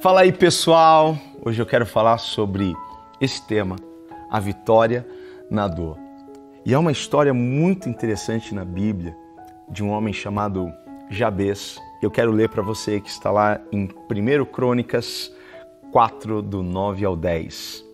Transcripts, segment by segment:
Fala aí, pessoal. Hoje eu quero falar sobre esse tema, a vitória na dor. E é uma história muito interessante na Bíblia de um homem chamado Jabez. Eu quero ler para você que está lá em 1 Crônicas 4, do 9 ao 10.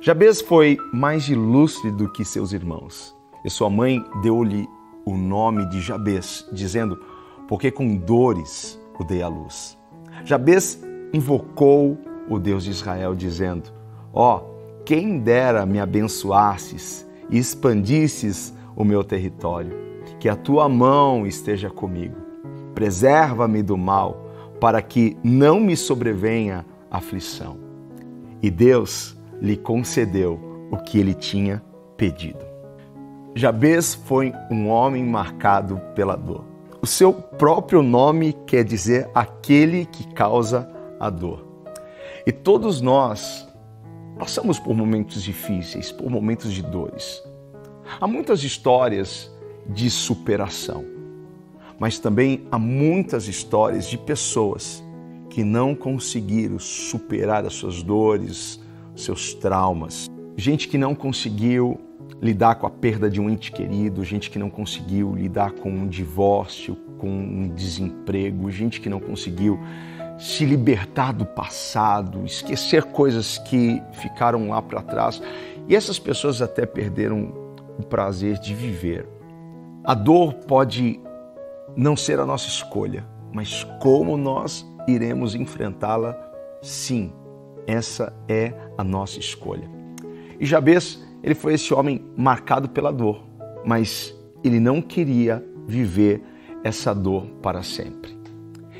Jabez foi mais ilustre do que seus irmãos, e sua mãe deu-lhe o nome de Jabez, dizendo: Porque com dores o dei à luz. Jabez invocou o Deus de Israel, dizendo: Ó, oh, quem dera me abençoasses e expandisses o meu território, que a tua mão esteja comigo. Preserva-me do mal, para que não me sobrevenha aflição. E Deus lhe concedeu o que ele tinha pedido. Jabez foi um homem marcado pela dor. O seu próprio nome quer dizer aquele que causa a dor. E todos nós passamos por momentos difíceis, por momentos de dores. Há muitas histórias de superação, mas também há muitas histórias de pessoas que não conseguiram superar as suas dores, seus traumas. Gente que não conseguiu lidar com a perda de um ente querido, gente que não conseguiu lidar com um divórcio, com um desemprego, gente que não conseguiu se libertar do passado, esquecer coisas que ficaram lá para trás. E essas pessoas até perderam o prazer de viver. A dor pode não ser a nossa escolha, mas como nós iremos enfrentá-la, sim, essa é a nossa escolha. E Jabez, ele foi esse homem marcado pela dor, mas ele não queria viver essa dor para sempre.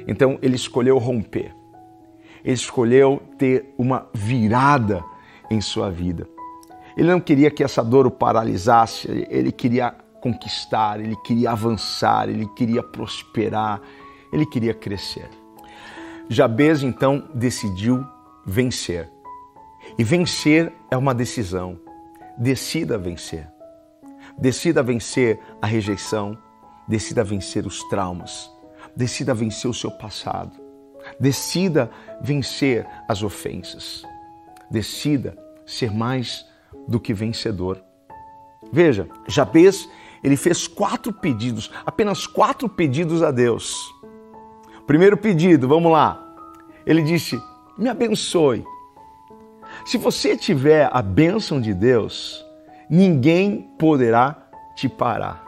Então ele escolheu romper. Ele escolheu ter uma virada em sua vida. Ele não queria que essa dor o paralisasse, ele queria conquistar, ele queria avançar, ele queria prosperar, ele queria crescer. Jabez então decidiu vencer. E vencer é uma decisão. Decida vencer. Decida vencer a rejeição, decida vencer os traumas, decida vencer o seu passado, decida vencer as ofensas, decida ser mais do que vencedor. Veja, Jabez, ele fez quatro pedidos, apenas quatro pedidos a Deus. Primeiro pedido, vamos lá. Ele disse: Me abençoe. Se você tiver a bênção de Deus, ninguém poderá te parar.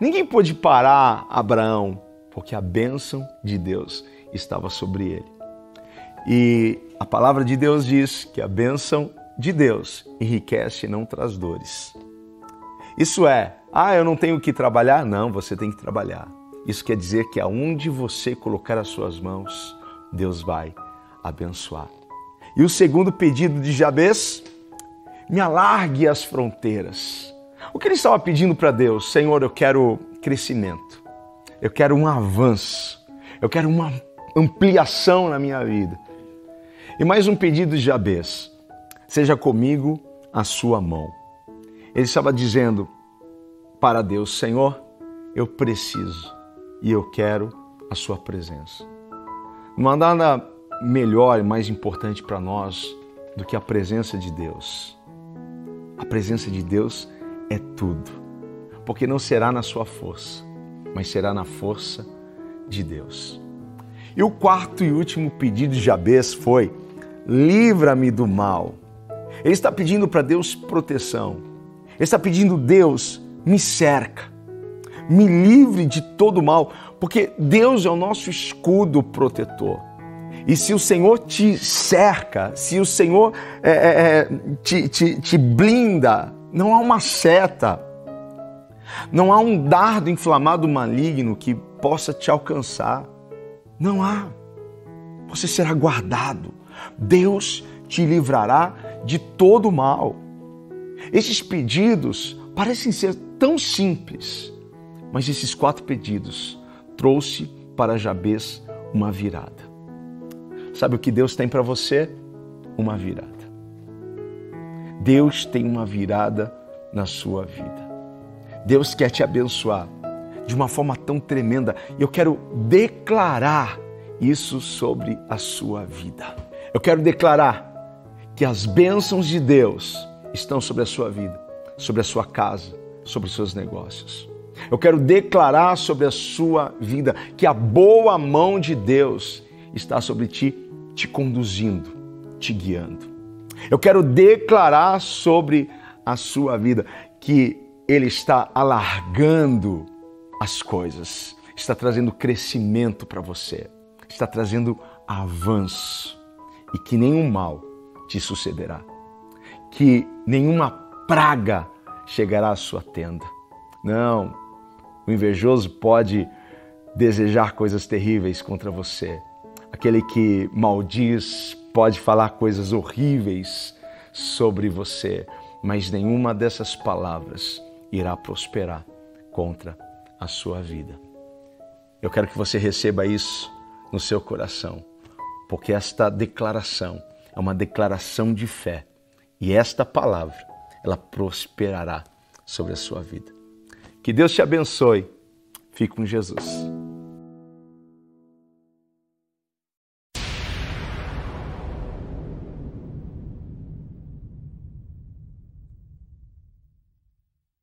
Ninguém pôde parar Abraão, porque a bênção de Deus estava sobre ele. E a palavra de Deus diz que a bênção de Deus enriquece e não traz dores. Isso é, ah, eu não tenho que trabalhar? Não, você tem que trabalhar. Isso quer dizer que aonde você colocar as suas mãos, Deus vai abençoar. E o segundo pedido de Jabez, me alargue as fronteiras. O que ele estava pedindo para Deus? Senhor, eu quero crescimento, eu quero um avanço, eu quero uma ampliação na minha vida. E mais um pedido de Jabez: seja comigo a sua mão. Ele estava dizendo para Deus: Senhor, eu preciso e eu quero a Sua presença. Não há nada melhor e mais importante para nós do que a presença de Deus. A presença de Deus é tudo, porque não será na sua força, mas será na força de Deus. E o quarto e último pedido de Jabez foi: livra-me do mal. Ele está pedindo para Deus proteção. Ele está pedindo, Deus, me cerca me livre de todo mal, porque Deus é o nosso escudo protetor. E se o Senhor te cerca, se o Senhor é, é, te, te, te blinda, não há uma seta, não há um dardo inflamado maligno que possa te alcançar. Não há. Você será guardado. Deus te livrará de todo mal. Esses pedidos parecem ser tão simples, mas esses quatro pedidos trouxe para Jabez uma virada. Sabe o que Deus tem para você? Uma virada. Deus tem uma virada na sua vida. Deus quer te abençoar de uma forma tão tremenda e eu quero declarar isso sobre a sua vida. Eu quero declarar que as bênçãos de Deus estão sobre a sua vida, sobre a sua casa, sobre os seus negócios. Eu quero declarar sobre a sua vida que a boa mão de Deus está sobre ti, te conduzindo, te guiando. Eu quero declarar sobre a sua vida que Ele está alargando as coisas, está trazendo crescimento para você, está trazendo avanço e que nenhum mal te sucederá, que nenhuma praga chegará à sua tenda. Não, o invejoso pode desejar coisas terríveis contra você. Aquele que maldiz pode falar coisas horríveis sobre você, mas nenhuma dessas palavras irá prosperar contra a sua vida. Eu quero que você receba isso no seu coração, porque esta declaração é uma declaração de fé e esta palavra ela prosperará sobre a sua vida. Que Deus te abençoe. Fique com Jesus.